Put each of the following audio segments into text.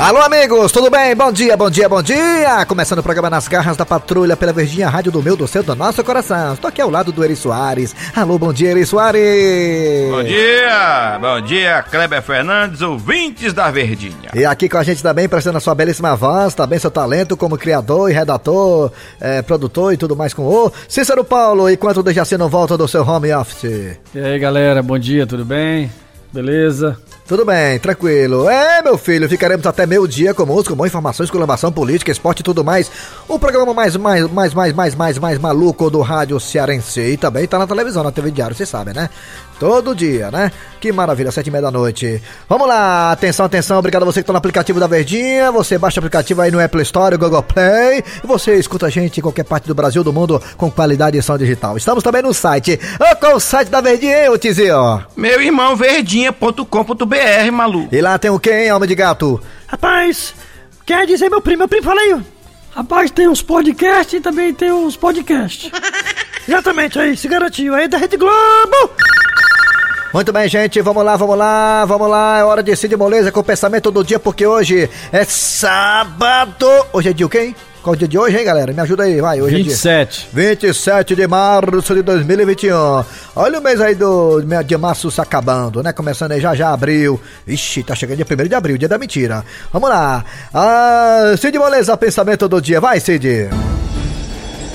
Alô, amigos, tudo bem? Bom dia, bom dia, bom dia! Começando o programa Nas Garras da Patrulha pela Verdinha Rádio do meu, do seu, do nosso coração. Estou aqui ao lado do Eri Soares. Alô, bom dia, Eri Soares! Bom dia! Bom dia, Kleber Fernandes, ouvintes da Verdinha. E aqui com a gente também, prestando a sua belíssima voz, também seu talento como criador e redator, é, produtor e tudo mais com o Cícero Paulo, enquanto o Dejaci não volta do seu home office. E aí, galera, bom dia, tudo bem? Beleza? Tudo bem, tranquilo. É, meu filho, ficaremos até meio dia com música, com informações, colamação política, esporte e tudo mais. O programa mais, mais, mais, mais, mais, mais, mais maluco do rádio cearense. E também tá na televisão, na TV Diário, vocês sabem, né? Todo dia, né? Que maravilha, sete e meia da noite. Vamos lá, atenção, atenção, obrigado a você que tá no aplicativo da Verdinha. Você baixa o aplicativo aí no Apple Store, Google Play. E você escuta a gente em qualquer parte do Brasil, do mundo, com qualidade de som digital. Estamos também no site. Oh, qual o site da Verdinha, hein, ô Tizio? Meu irmão verdinha.com.br, maluco. E lá tem o quê, hein, alma de gato? Rapaz, quer dizer meu primo, meu primo, fala aí. Rapaz, tem uns podcasts e também tem uns podcasts. Exatamente aí, se garantiu aí da Rede Globo. Muito bem, gente, vamos lá, vamos lá, vamos lá. É hora de Cid Moleza com o pensamento do dia, porque hoje é sábado. Hoje é dia o quê, hein? Qual é o dia de hoje, hein, galera? Me ajuda aí, vai. Hoje 27. é dia 27 de março de 2021. Olha o mês aí do de março se acabando, né? Começando aí já já abril. Ixi, tá chegando dia 1 de abril, dia da mentira. Vamos lá. Ah, Cid Moleza, pensamento do dia. Vai, Cid.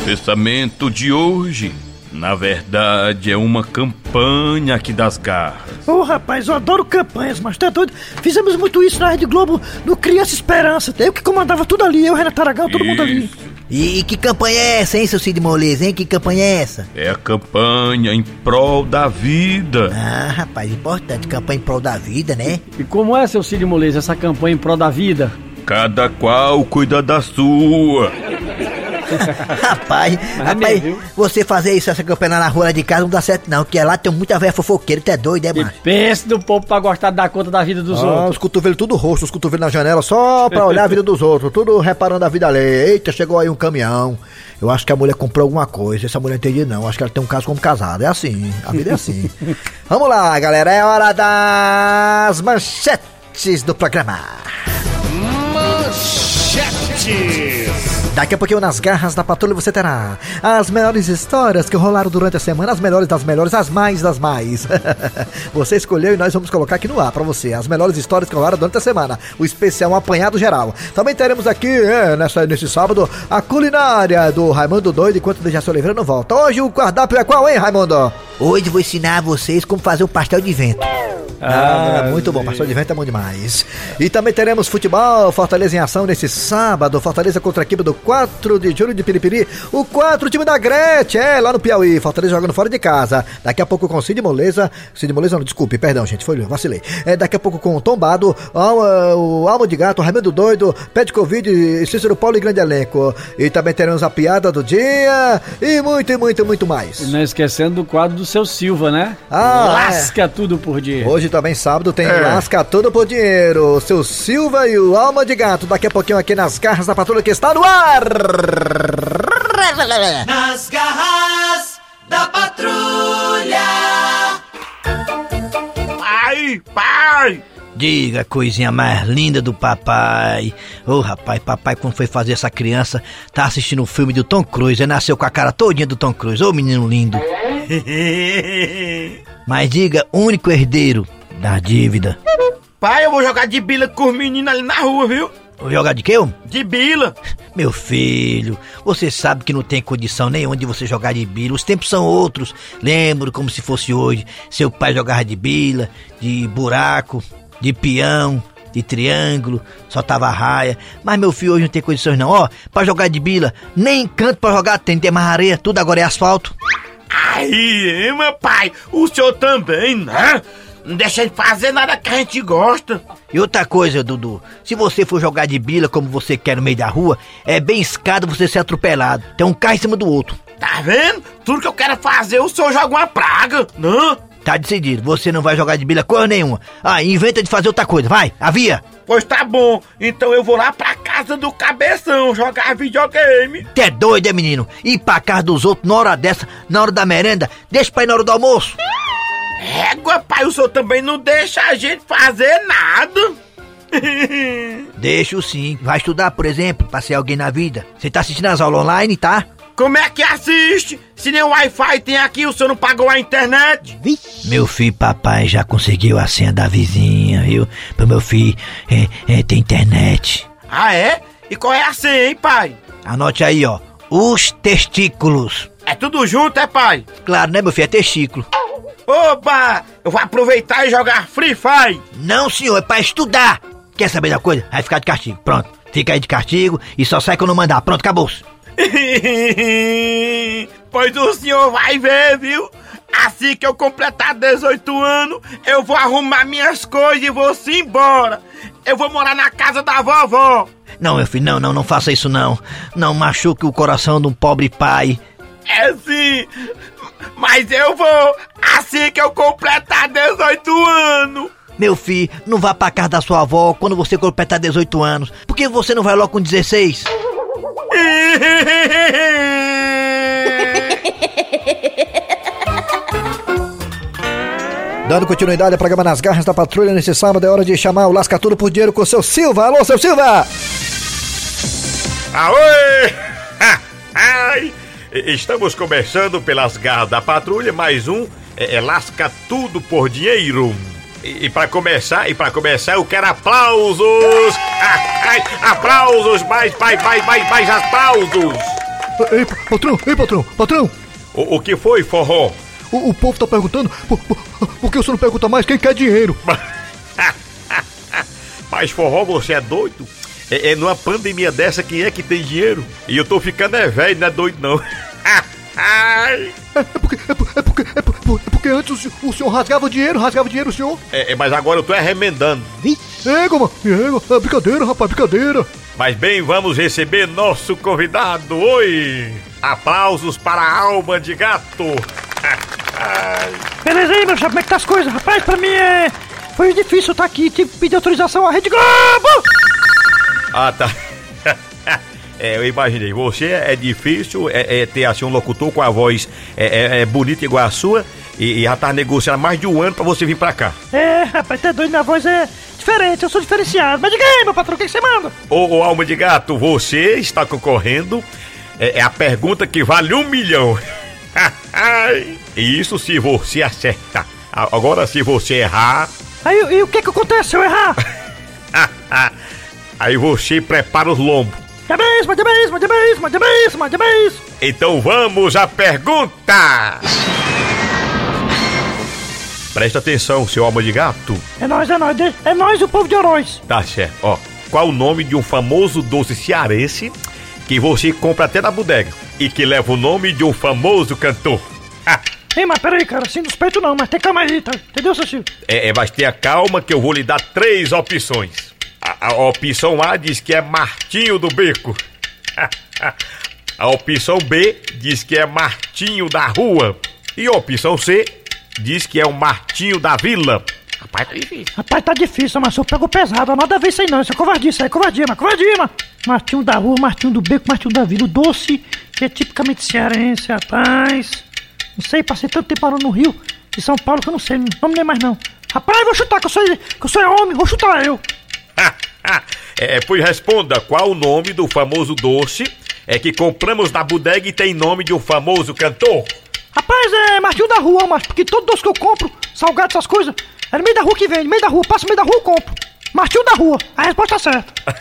Pensamento de hoje. Na verdade, é uma campanha aqui das garras. Ô rapaz, eu adoro campanhas, mas tá doido? Fizemos muito isso na Rede Globo no Criança Esperança. Eu que comandava tudo ali, eu, Renato Aragão, todo mundo ali. Isso. E, e que campanha é essa, hein, seu Cid Moleza, hein? Que campanha é essa? É a campanha em prol da vida. Ah, rapaz, importante, campanha em prol da vida, né? E como é, seu Cid Moleza, essa campanha em prol da vida? Cada qual cuida da sua. rapaz, Mas é rapaz, mesmo, viu? você fazer isso, essa campanha na rua lá de casa não dá certo não, porque lá tem muita velha fofoqueira, tu é doido, é, E macho? pense do povo pra gostar de dar conta da vida dos Ah, outros. os cotovelos tudo roxo, os cotovelos na janela, só pra olhar a vida dos outros, tudo reparando a vida ali. Eita, chegou aí um caminhão. Eu acho que a mulher comprou alguma coisa, essa mulher não entendi não. Acho que ela tem um caso como casada. É assim, a vida é assim. Vamos lá, galera, é hora das manchetes do programa. Daqui a pouquinho, nas garras da patrulha, você terá as melhores histórias que rolaram durante a semana, as melhores das melhores, as mais das mais. você escolheu e nós vamos colocar aqui no ar pra você as melhores histórias que rolaram durante a semana. O especial um apanhado geral. Também teremos aqui, é, nessa, nesse sábado, a culinária do Raimundo Doido, enquanto o Dejaci Oliveira não volta. Hoje o cardápio é qual, hein, Raimundo? Hoje vou ensinar a vocês como fazer um pastel de vento. Ah, muito bom, pastor de vento é bom demais. E também teremos futebol, Fortaleza em ação nesse sábado, Fortaleza contra a equipe do 4 de julho de Piripiri, o 4 time da Gretchen, é, lá no Piauí, Fortaleza jogando fora de casa. Daqui a pouco com Cid Moleza, Cid Moleza não, desculpe, perdão gente, foi, vacilei. É, daqui a pouco com o Tombado, Alma- o Alma de Gato, Raimundo Doido, Pé de Covid, Cícero Paulo e grande elenco. E também teremos a piada do dia e muito, e muito, muito mais. E não esquecendo do quadro do seu Silva, né? Ah, Lasca tudo por dia. Hoje também sábado tem É. Lasca Tudo por Dinheiro, o seu Silva e o Alma de Gato. Daqui a pouquinho aqui nas garras da patrulha que está no ar. Nas garras da patrulha. Pai, pai! Diga, coisinha mais linda do papai. Ô rapaz, papai, quando foi fazer essa criança, tá assistindo o filme do Tom Cruise, ele nasceu com a cara todinha do Tom Cruise. Ô menino lindo. Mas diga, único herdeiro da dívida. Pai, eu vou jogar de bila com os meninos ali na rua, viu? Vou jogar de quê? homem? De bila. Meu filho, você sabe que não tem condição nenhuma de você jogar de bila. Os tempos são outros. Lembro como se fosse hoje. Seu pai jogava de bila, de buraco, de peão, de triângulo, só tava raia. Mas meu filho hoje não tem condições não. Ó, pra jogar de bila, nem canto pra jogar tem, tem mais areia, tudo agora é asfalto. Aí, meu pai, o senhor também, né? Não deixa de fazer nada que a gente gosta. E outra coisa, Dudu, se você for jogar de bila como você quer no meio da rua, é bem escado você ser atropelado. Tem um carro em cima do outro. Tá vendo? Tudo que eu quero fazer, o senhor joga uma praga, não? Tá decidido, você não vai jogar de bila coisa nenhuma. Ah, inventa de fazer outra coisa, vai, avia! Pois tá bom, então eu vou lá pra casa do cabeção jogar videogame. T'é doido, é menino? Ir pra casa dos outros na hora dessa, na hora da merenda, deixa pra ir na hora do almoço. Égua, pai, o senhor também não deixa a gente fazer nada. Deixo sim. Vai estudar, por exemplo, pra ser alguém na vida. Você tá assistindo as aulas online, tá? Como é que assiste? Se nem Wi-Fi tem aqui, o senhor não pagou a internet? Meu filho, papai já conseguiu a senha da vizinha, viu? Pro meu filho é, é, ter internet. Ah, é? E qual é a senha, hein, pai? Anote aí, ó. Os testículos. É tudo junto, é, pai? Claro, né, meu filho? É testículo. Opa! Eu vou aproveitar e jogar Free Fire! Não, senhor, é pra estudar. Quer saber da coisa? Vai ficar de castigo. Pronto. Fica aí de castigo e só sai quando mandar. Pronto, acabou-se. pois o senhor vai ver, viu? Assim que eu completar 18 anos, eu vou arrumar minhas coisas e vou se embora. Eu vou morar na casa da vovó. Não, meu filho, não, não, não faça isso não. Não machuque o coração de um pobre pai. É sim, mas eu vou assim que eu completar 18 anos. Meu filho, não vá pra casa da sua avó quando você completar 18 anos. Por que você não vai logo com 16? Dando continuidade ao programa Nas Garras da Patrulha nesse sábado, é hora de chamar o Lasca Tudo por Dinheiro com o seu Silva. Alô, seu Silva! Aoi! Ai! Estamos começando pelas garras da patrulha, mais um é, é Lasca Tudo por Dinheiro. E, e para começar, e para começar, eu quero aplausos! Ai, aplausos, mais, mais, mais, mais, mais aplausos! Ei, patrão, ei, patrão, patrão! O, o que foi, forró? O, o povo tá perguntando por, por, por que você não pergunta mais quem quer dinheiro? Mas forró, você é doido? É, é, numa pandemia dessa, quem é que tem dinheiro? E eu tô ficando é velho, não é doido não. é, é, porque, é, porque, é, porque, é porque antes o, o, senhor rasgava dinheiro, rasgava dinheiro o senhor. É, é mas agora eu tô arremendando. Égua, mano, é brincadeira, rapaz, brincadeira. Mas bem, vamos receber nosso convidado. Oi! Aplausos para a alma de gato. Beleza aí, meu chapa, como é que tá as coisas? Rapaz, pra mim é... Foi difícil estar aqui, tive que pedir autorização à Rede Globo! Ah, tá. É, eu imaginei. Você é difícil é, é, ter assim um locutor com a voz é, é, é bonita igual a sua e, e, já tá negociando mais de um ano pra você vir pra cá. É, rapaz, tá doido, minha voz é diferente, eu sou diferenciado. Mas diga aí, meu patrão, o que, você manda? Ô, ô, alma de gato, você está concorrendo. É, é a pergunta que vale um milhão. Isso se você acertar. Agora, se você errar. Aí, e o que que acontece se eu errar? Aí você prepara os lombos. Mesmo, de mesmo, de mesmo. Então vamos à pergunta! Presta atenção, seu alma de gato. É nós, é nós, é nós o povo de Oroz. Tá certo, ó. Qual o nome de um famoso doce cearense que você compra até na bodega e que leva o nome de um famoso cantor? Ei, mas peraí, cara, assim não suspeito não, mas tem calma aí, tá? Entendeu, Cecílio? É, é, mas tenha calma que eu vou lhe dar três opções. A, a opção A diz que é Martinho do Beco. a opção B diz que é Martinho da Rua. E a opção C diz que é o Martinho da Vila. Rapaz, tá difícil. Rapaz, tá difícil, mas o senhor pegou pesado. Nada a ver isso aí não. Isso é covardia, isso aí é covardia, mas covardia, mano. Martinho da Rua, Martinho do Beco, Martinho da Vila. O doce, que é tipicamente cearense, rapaz. Não sei, passei tanto tempo morando no Rio, de São Paulo, que eu não sei. Não me lembro mais não. Rapaz, vou chutar, que eu sou, que eu sou homem, vou chutar eu. é, pois responda, qual o nome do famoso doce é que compramos na bodega e tem nome de um famoso cantor? Rapaz, é Martinho da Rua, mas porque todo doce que eu compro, salgado, essas coisas, é no meio da rua que vem, no meio da rua, passa no meio da rua, eu compro. Martinho da Rua, a resposta é certa.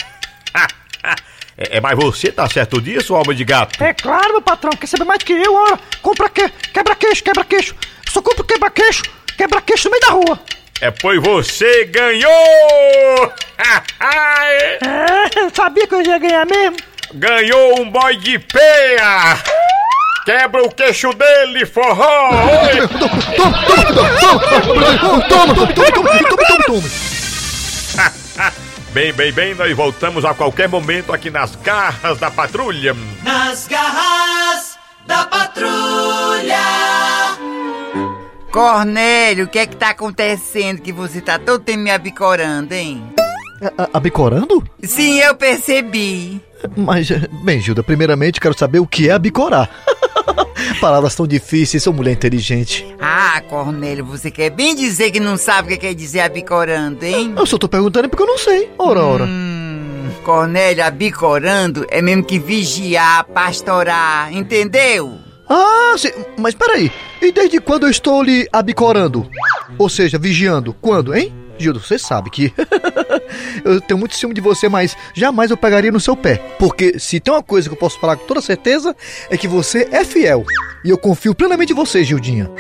é, é, mas você tá certo disso, alma de gato? É claro, meu patrão, quer saber mais do que eu, ora, compra que, quebra-queixo, quebra-queixo. Só compro quebra-queixo, quebra-queixo no meio da rua. É pois você ganhou! é, eu sabia que eu ia ganhar mesmo. Ganhou um boy de peia! Quebra o queixo dele, forró! Toma, toma, toma, toma, toma, Bem, bem, bem, nós voltamos a qualquer momento aqui nas garras da patrulha. Nas garras Cornélio, o que é que tá acontecendo que você tá todo tempo me abicorando, hein? abicorando? Sim, eu percebi. Mas, bem, Gilda, primeiramente quero saber o que é abicorar. Palavras tão difíceis, sou mulher inteligente. Ah, Cornélio, você quer bem dizer que não sabe o que quer dizer abicorando, hein? Eu só tô perguntando porque eu não sei. Ora, ora. Hum, Cornélio, abicorando é mesmo que vigiar, pastorar, entendeu? Ah, sim, mas peraí. E desde quando eu estou lhe abicorando? Ou seja, vigiando? Quando, hein? Gildo, você sabe que eu tenho muito ciúme de você, mas jamais eu pegaria no seu pé. Porque se tem uma coisa que eu posso falar com toda certeza, é que você é fiel. E eu confio plenamente em você, Gildinha.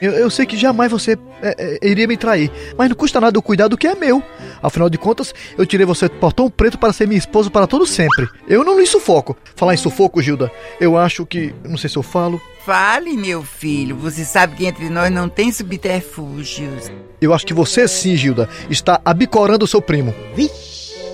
Eu, eu sei que jamais você é, é, iria me trair, mas não custa nada eu cuidar do que é meu. Afinal de contas, eu tirei você do portão preto para ser minha esposa para todo sempre. Eu não lhe sufoco. Falar em sufoco, Gilda, eu acho que. Não sei se eu falo. Fale, meu filho. Você sabe que entre nós não tem subterfúgios. Eu acho que você sim, Gilda, está abicorando o seu primo.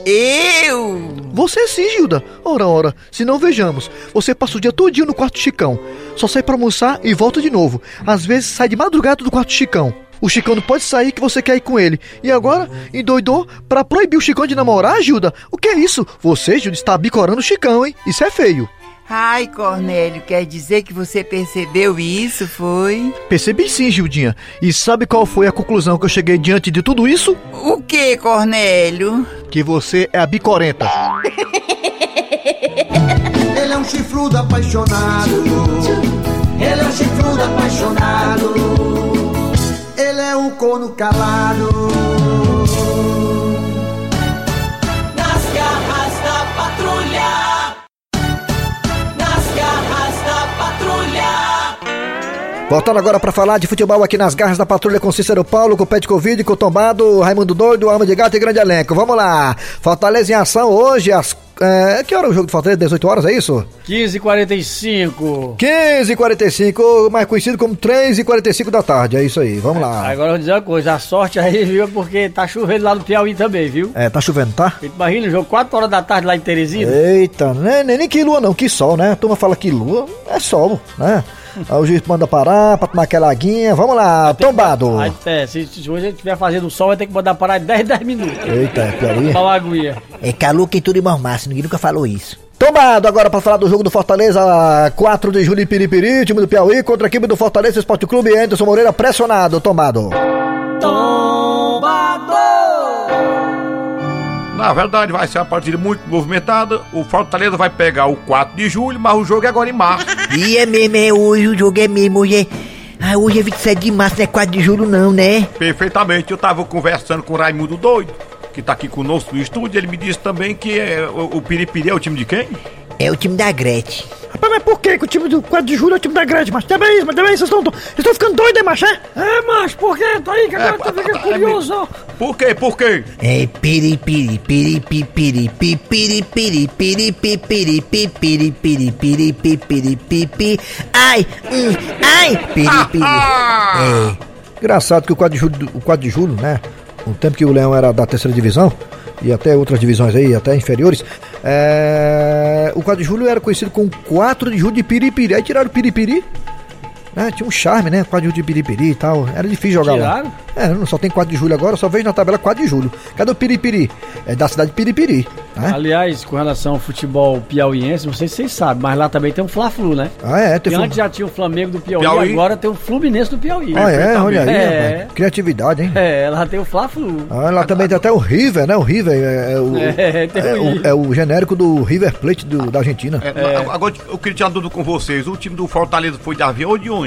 Eu? Você sim, Gilda. Ora, ora, se não vejamos. Você passa o dia todinho no quarto Chicão. Só sai pra almoçar e volta de novo. Às vezes sai de madrugada do quarto Chicão. O Chicão não pode sair que você quer ir com ele. E agora, endoidou pra proibir o Chicão de namorar, Gilda? O que é isso? Você, Gilda, está abicorando o Chicão, hein? Isso é feio. Ai, Cornélio, quer dizer que você percebeu isso, foi? Percebi sim, Gildinha. E sabe qual foi a conclusão que eu cheguei diante de tudo isso? O que, Cornélio? Que você é a bicorenta. Ele é um chifrudo apaixonado. Ele é um chifrudo apaixonado. Ele é um corno calado. Voltando agora pra falar de futebol aqui nas garras da patrulha com Cícero Paulo, com o Pet Covid, com o Tombado, Raimundo Doido, Alma de Gato e grande elenco. Vamos lá. Fortaleza em ação hoje às é, que hora é o jogo do Fortaleza? 18 horas, é isso? 15h45. 15h45, mais conhecido como 3h45 da tarde, é isso aí, vamos lá. Agora eu vou dizer uma coisa, a sorte aí, viu, porque tá chovendo lá no Piauí também, viu? É, tá chovendo, tá? Imagina o jogo 4 horas da tarde lá em Teresina. Eita, nem, nem, nem que lua não, que sol, né? A turma fala que lua é sol, né? Aí o juiz manda parar pra tomar aquela aguinha. Vamos lá, tombado. Aí, é, se, se hoje a gente estiver fazendo sol, vai ter que mandar parar de 10 10 minutos. Eita, é Piauí. Tomar uma aguinha. É calor que tudo ninguém nunca falou isso. Tombado agora pra falar do jogo do Fortaleza, 4 de julho em Piripiri, time do Piauí contra a equipe do Fortaleza Esporte Clube, Anderson Moreira pressionado, tombado. Na verdade, vai ser uma partida muito movimentada. O Fortaleza vai pegar o 4 de julho, mas o jogo é agora em março. E é mesmo, é hoje, o jogo é mesmo, hoje é... Ah, hoje é 27 de março, não é 4 de julho não, né? Perfeitamente, eu tava conversando com o Raimundo Doido, que tá aqui conosco no estúdio. Ele me disse também que é, o, o Piripiri é o time de quem? É o time da Gretchen. Rapaz, mas por que, que o time do 4 de julho é o time da Gretchen, macho? Também isso, mas também vocês estão vocês ficando doidos, hein, macho? É, É, macho, por quê? Tá aí que agora tá ficando curioso. Por quê? Por quê? É piripiri, piripiri, piripiri, piripiri, piripiri, piripiri, piripiri, piripiri, piripiri, ai, hum, ai, piripiri. É. Engraçado que o 4 de julho, o 4 de julho, né? No tempo que o Leão era da terceira divisão, e até outras divisões aí, até inferiores, é... o 4 de julho era conhecido como 4 de julho de Piripiri. Aí tiraram Piripiri, né? Tinha um charme, né? 4 de julho de Piripiri e tal. Era difícil jogar Tiraram? lá. É, não só tem 4 de julho agora, só vejo na tabela 4 de julho. Cadê o Piripiri? É da cidade de Piripiri, né? Aliás, com relação ao futebol piauiense, não sei se vocês sabem, mas lá também tem um Fla-Flu, né? Ah, é, tem flu- antes já tinha o Flamengo do Piauí, Piauí. agora tem o Fluminense do Piauí. Ah, é, olha aí, É. Criatividade, hein? É, lá tem o Fla-Flu. Ah, lá também tem até o River, né? O River é, é o, É, tem é o o, River. é o genérico do River Plate do- da Argentina. É, Agora eu queria tirar dúvida com vocês. O time do Fortaleza foi de avião ou de ônibus?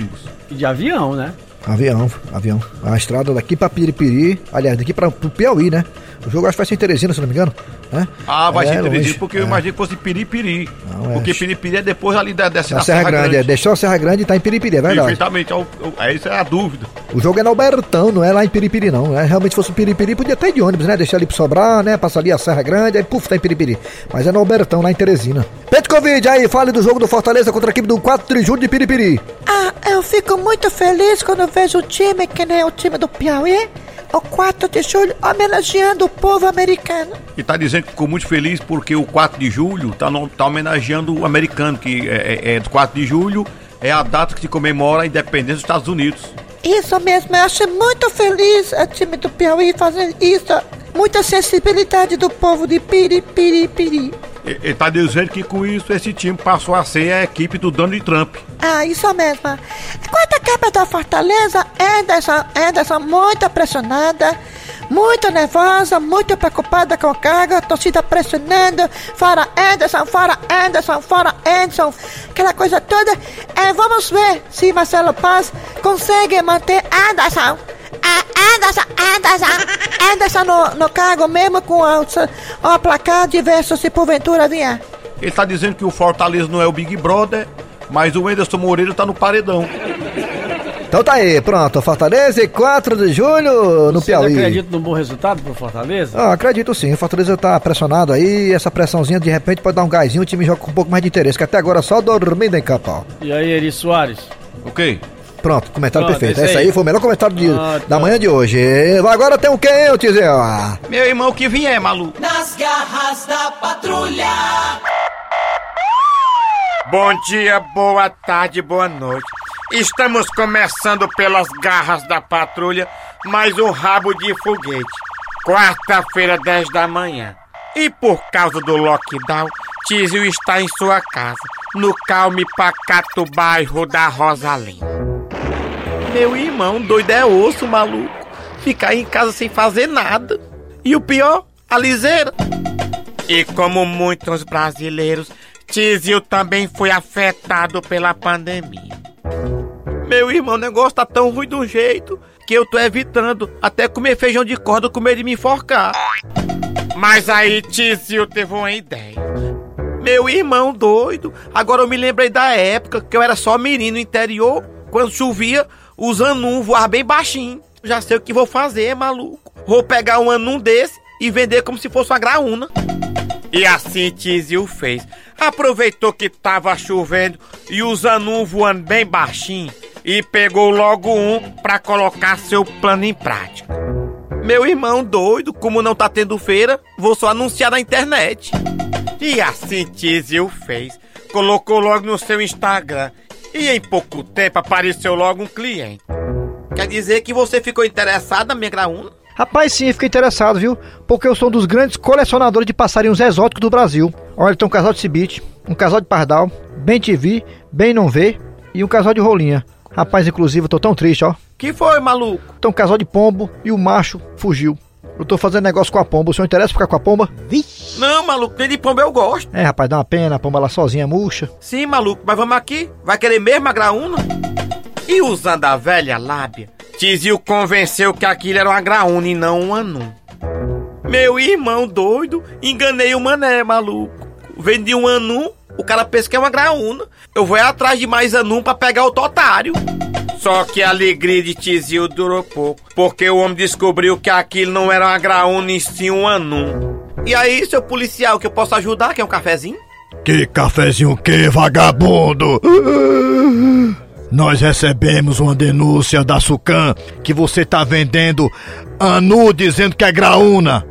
E de avião, né? Avião, avião. A estrada daqui pra Piripiri, aliás, daqui pra, pro Piauí, né? O jogo acho que vai ser em Teresina, se não me engano. Né? Ah, vai É, longe. Teresina, porque eu É. imaginei que fosse Piripiri. Não, é. porque Piripiri é depois ali da, dessa Na Serra, Grande, é. Deixou a Serra Grande e tá em Piripiri, é verdade. Perfeitamente, é, é, essa é a dúvida. O jogo é no Albertão, não é lá em Piripiri, não. Né? Realmente, se fosse Piripiri, podia até ir de ônibus, né? Deixar ali pro Sobrar, né? Passar ali a Serra Grande, aí puf, tá em Piripiri. Mas é no Albertão, lá em Teresina. Petkovic, aí, fale do jogo do Fortaleza contra a equipe do 4 de julho de Piripiri. Ah, eu fico muito feliz quando eu vejo o time que nem o time do Piauí, o 4 de julho, homenageando o povo americano. E tá dizendo que ficou muito feliz porque o 4 de julho tá, no- tá homenageando o americano, que é, é, é do 4 de julho, é a data que se comemora a independência dos Estados Unidos. Isso mesmo, eu acho muito feliz o time do Piauí fazer isso. Muita sensibilidade do povo de Piri, Piri, Piri. Ele tá dizendo que com isso esse time passou a ser a equipe do Donald Trump. Ah, isso mesmo. A equipe da Fortaleza, Anderson, Anderson muito pressionada, muito nervosa, muito preocupada com o cargo, a torcida pressionando, fora Anderson, fora Anderson, fora Anderson, aquela coisa toda. É, vamos ver se Marcelo Paz consegue manter Anderson. Ah, Anderson, Anderson, Anderson no, no cargo mesmo com o, o placar diverso se porventura vier. Ele tá dizendo que o Fortaleza não é o Big Brother, mas o Anderson Moreira tá no paredão. Então tá aí, pronto. Fortaleza e 4 de julho no Você Piauí. acredita num bom resultado pro Fortaleza? Ah, acredito sim, o Fortaleza tá pressionado aí, essa pressãozinha de repente pode dar um gásinho, o time joga com um pouco mais de interesse, que até agora só dormindo em campo. ó. E aí, Eri Soares? O quê? Pronto, comentário Pronto, perfeito. esse aí aí. foi o melhor comentário de- Ah, da tá. manhã de hoje. Agora tem o quem, eu te dizer, ó. Meu irmão que vier, maluco. Nas garras da patrulha. Bom dia, boa tarde, boa noite. Estamos começando pelas garras da patrulha, mais um rabo de foguete. Quarta-feira, 10 da manhã. E por causa do lockdown, Tizio está em sua casa, no calme pacato bairro da Rosalina. Meu irmão, doido é osso, maluco. Ficar em casa sem fazer nada. E o pior, a liseira. E como muitos brasileiros, Tizio também foi afetado pela pandemia. Meu irmão, o negócio tá tão ruim um jeito que eu tô evitando até comer feijão de corda com medo de me enforcar. Mas aí Tizio teve uma ideia. Meu irmão doido, agora eu me lembrei da época que eu era só menino no interior, quando chovia, os anum voavam bem baixinho. Já sei o que vou fazer, maluco. Vou pegar um anum desse e vender como se fosse uma graúna. E assim Tizio fez. Aproveitou que tava chovendo e os anum voando bem baixinho e pegou logo um pra colocar seu plano em prática. Meu irmão doido, como não tá tendo feira, vou só anunciar na internet. E assim Tizio fez. Colocou logo no seu Instagram e em pouco tempo apareceu logo um cliente. Quer dizer que você ficou interessado na minha graúna? Rapaz, sim, eu fiquei interessado, viu? Porque eu sou um dos grandes colecionadores de passarinhos exóticos do Brasil. Olha, tem um casal de cibite, um casal de pardal, bem TV, bem não vê e um casal de rolinha. Rapaz, inclusive, eu tô tão triste, ó. Que foi, maluco? Tem um casal de pombo e o macho fugiu. Eu tô fazendo negócio com a pomba. O senhor interessa ficar com a pomba? Não, maluco, nem de pomba eu gosto. É, rapaz, dá uma pena, a pomba lá sozinha murcha. Sim, maluco, mas vamos aqui. Vai querer mesmo a graúna? E usando a velha lábia, Tizio convenceu que aquilo era uma graúna e não um anum. Meu irmão doido, enganei o mané, maluco. Vendi um anum, o cara pensa que é uma graúna. Eu vou atrás de mais anum pra pegar o totário. Só que a alegria de Tizio durou pouco, porque o homem descobriu que aquilo não era uma graúna e sim um anum. E aí, seu policial, que eu posso ajudar? Quer um cafezinho? Que cafezinho que, vagabundo? Nós recebemos uma denúncia da Sucan que você tá vendendo anu dizendo que é graúna.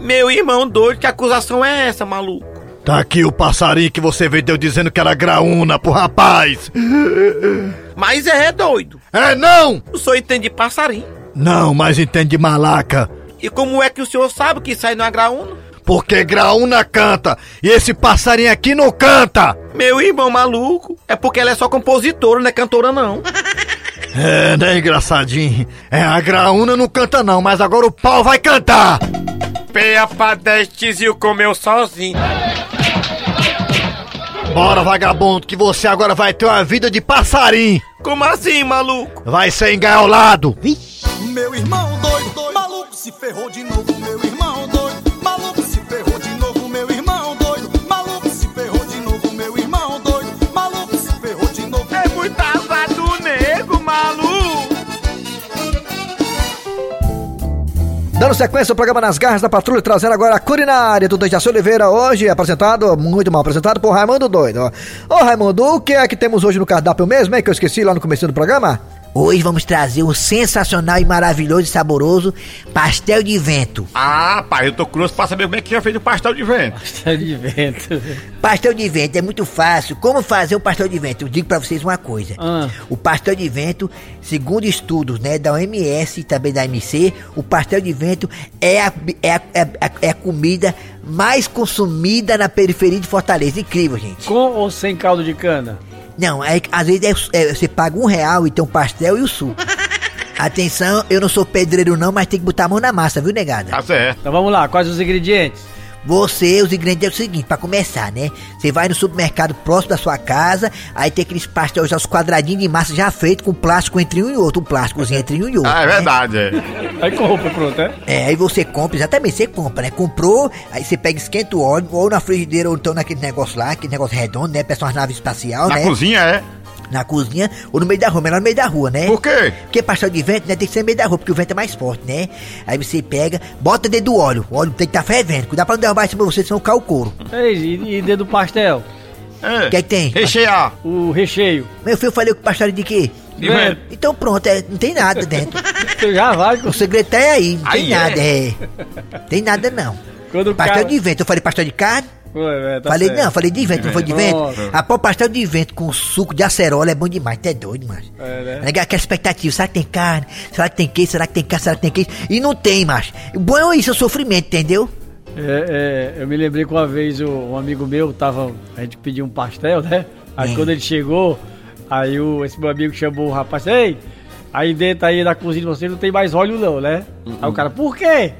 Meu irmão doido, que acusação é essa, maluco? Tá aqui o passarinho que você vendeu dizendo que era graúna pro rapaz. Mas é doido. É não! O senhor entende de passarinho. Não, mas entende de malaca. E como é que o senhor sabe que aí não é graúna? Porque graúna canta e esse passarinho aqui não canta. Meu irmão maluco, é porque ela é só compositora, não é cantora não. É, né, engraçadinho? É, a graúna não canta não, mas agora o pau vai cantar. Peia pra 10 tizio comeu sozinho. Bora, vagabundo, que você agora vai ter uma vida de passarinho. Como assim, maluco? Vai ser engaiolado. Meu irmão doido, doido, maluco se ferrou de novo, meu irmão Dando sequência ao programa Nas Garras da Patrulha, trazendo agora a culinária do Dejaci Oliveira, hoje apresentado, muito mal apresentado por Raimundo Doido. Ô Raimundo, o que é que temos hoje no cardápio mesmo, hein, que eu esqueci lá no começo do programa? Hoje vamos trazer um sensacional e maravilhoso e saboroso pastel de vento. Ah, pai, eu tô curioso pra saber como é que é feito o pastel de vento. Pastel de vento. Pastel de vento é muito fácil. Como fazer o pastel de vento? Eu digo pra vocês uma coisa. Ah. O pastel de vento, segundo estudos né, da OMS e também da MC, o pastel de vento é a, é a, é a- é a comida mais consumida na periferia de Fortaleza. Incrível, gente. Com ou sem caldo de cana? Não, é, às vezes é- é- você paga um real e tem um pastel e o suco. Atenção, eu não sou pedreiro não, mas tem que botar a mão na massa, viu, negada? Tá certo. Então vamos lá, quais os ingredientes? Você, os ingredientes é o seguinte, pra começar, né? Você vai no supermercado próximo da sua casa, aí tem aqueles pastéis, já os quadradinhos de massa já feito com plástico entre um e outro, um plásticozinho entre um e outro. Ah, é né? verdade, é. Aí compra, pronto, é? É, aí você compra, exatamente, você compra, né? Comprou, aí você pega, esquenta o óleo, ou na frigideira, ou então naquele negócio lá, aquele negócio redondo, né? Peça umas naves espacial, Na né? cozinha é. Na cozinha, ou no meio da rua, melhor no meio da rua, né? Por quê? Porque pastel de vento, né, tem que ser no meio da rua, porque o vento é mais forte, né? Aí você pega, bota dentro do óleo, o óleo tem que estar fervendo, cuidado pra não derrubar em cima de você, senão cai o couro. Ei, e, e dentro do pastel? É. O que é que tem? Rechear. O recheio. Meu filho, eu falei com pastel de quê? De vento. Então pronto, é, não tem nada dentro. Já vai. O segredo tá aí, não tem Aí nada, é. é. Tem nada não. Quando o Pastel cara... de vento, eu falei pastel de carne? Ué, é, tá falei, certo. não, falei de vento, não foi de vento? Ah, pô, pastel de vento com suco de acerola é bom demais, tu é doido, macho. É, né? Legal, aquela expectativa, será que tem carne? Será que tem queijo? Será que tem carne? Será que tem queijo? E não tem, macho. O bom é isso, é o sofrimento, entendeu? É, é, eu me lembrei que uma vez o- um amigo meu tava. A gente pediu um pastel, né? Aí Hum. quando ele chegou, aí o, esse meu amigo chamou o rapaz, ei, aí dentro aí da cozinha de você não tem mais óleo não, né? Aí o cara, por quê?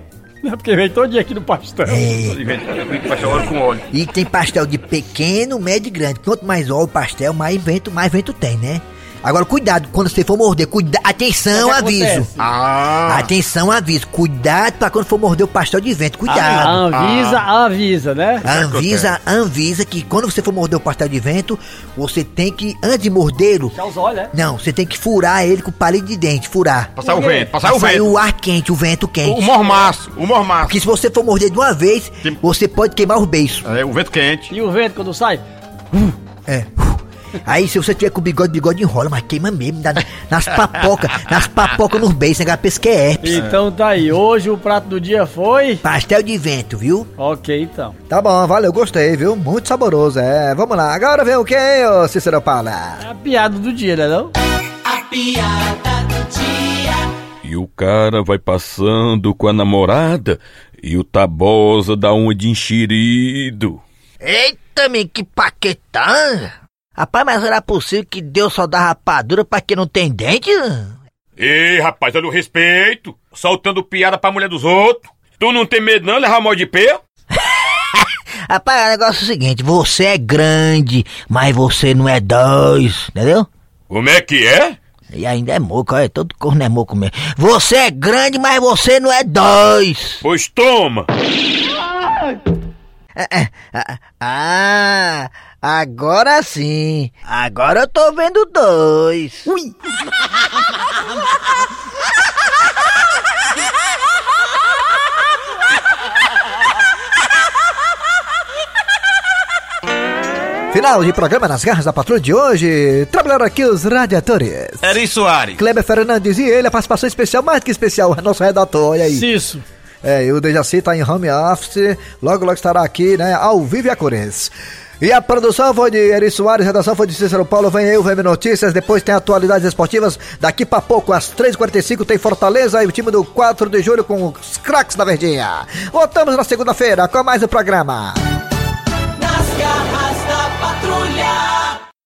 Não, porque veio todo dia aqui no pastel. É. Pastel óleo com óleo. E tem pastel de pequeno, médio e grande. Quanto mais óleo o pastel, mais vento, mais vento tem, né? Agora, cuidado, quando você for morder, cuida... atenção, O aviso. Ah. Atenção, aviso. Cuidado pra quando for morder o pastel de vento, cuidado. Anvisa, avisa, né? A Anvisa, Anvisa que quando você for morder o pastel de vento, você tem que, antes de mordê-lo, Fechar os olhos, né? não, você tem que furar ele com palito de dente, furar. Passar o vento, passar Pra o vento. o ar quente, o vento quente. O mormaço, o mormaço. Porque se você for morder de uma vez, Tem- você pode queimar os beiços. É, o vento quente. E o vento quando sai? É. Aí se você tiver com o bigode, bigode enrola, mas queima mesmo, dá nas papocas, nas papocas nos beijos, né? Pensa que é herpes. Então tá aí, hoje o prato do dia foi. Pastel de vento, viu? Ok, então. Tá bom, valeu, gostei, viu? Muito saboroso, é. Vamos lá, agora vem o que, ô Cícero Paula? É a piada do dia, né não? A piada do dia. E o cara vai passando com a namorada e o Tabosa dá uma de enxerido. Eita, meu, que paquetã! Rapaz, mas era possível que Deus só dá rapadura pra quem não tem dente? Ei, rapaz, olha o respeito. Soltando piada pra mulher dos outros. Tu não tem medo não, levar mal de pé? Rapaz, o negócio é o seguinte, você é grande, mas você não é dois, entendeu? Como é que é? E ainda é moco, olha, todo corno é moco mesmo. Você é grande, mas você não é dois. Pois toma. Ah, agora sim. Agora eu tô vendo dois. Ui. Final de programa nas garras da patrulha de hoje. Trabalharam aqui os radiadores. Eri Soares. Kleber Fernandes e ele, a participação especial, mais que especial, nosso redator, olha aí. Cisso. É, e o Dejaci tá em home office, logo logo estará aqui, né, ao vivo e a cores. E a produção foi de Eri Soares, a redação foi de Cícero Paulo, vem o VM Notícias, depois tem atualidades esportivas, daqui pra pouco, às 3h45 tem Fortaleza e o time do 4 de julho com os craques da Verdinha. Voltamos na segunda-feira com mais um programa.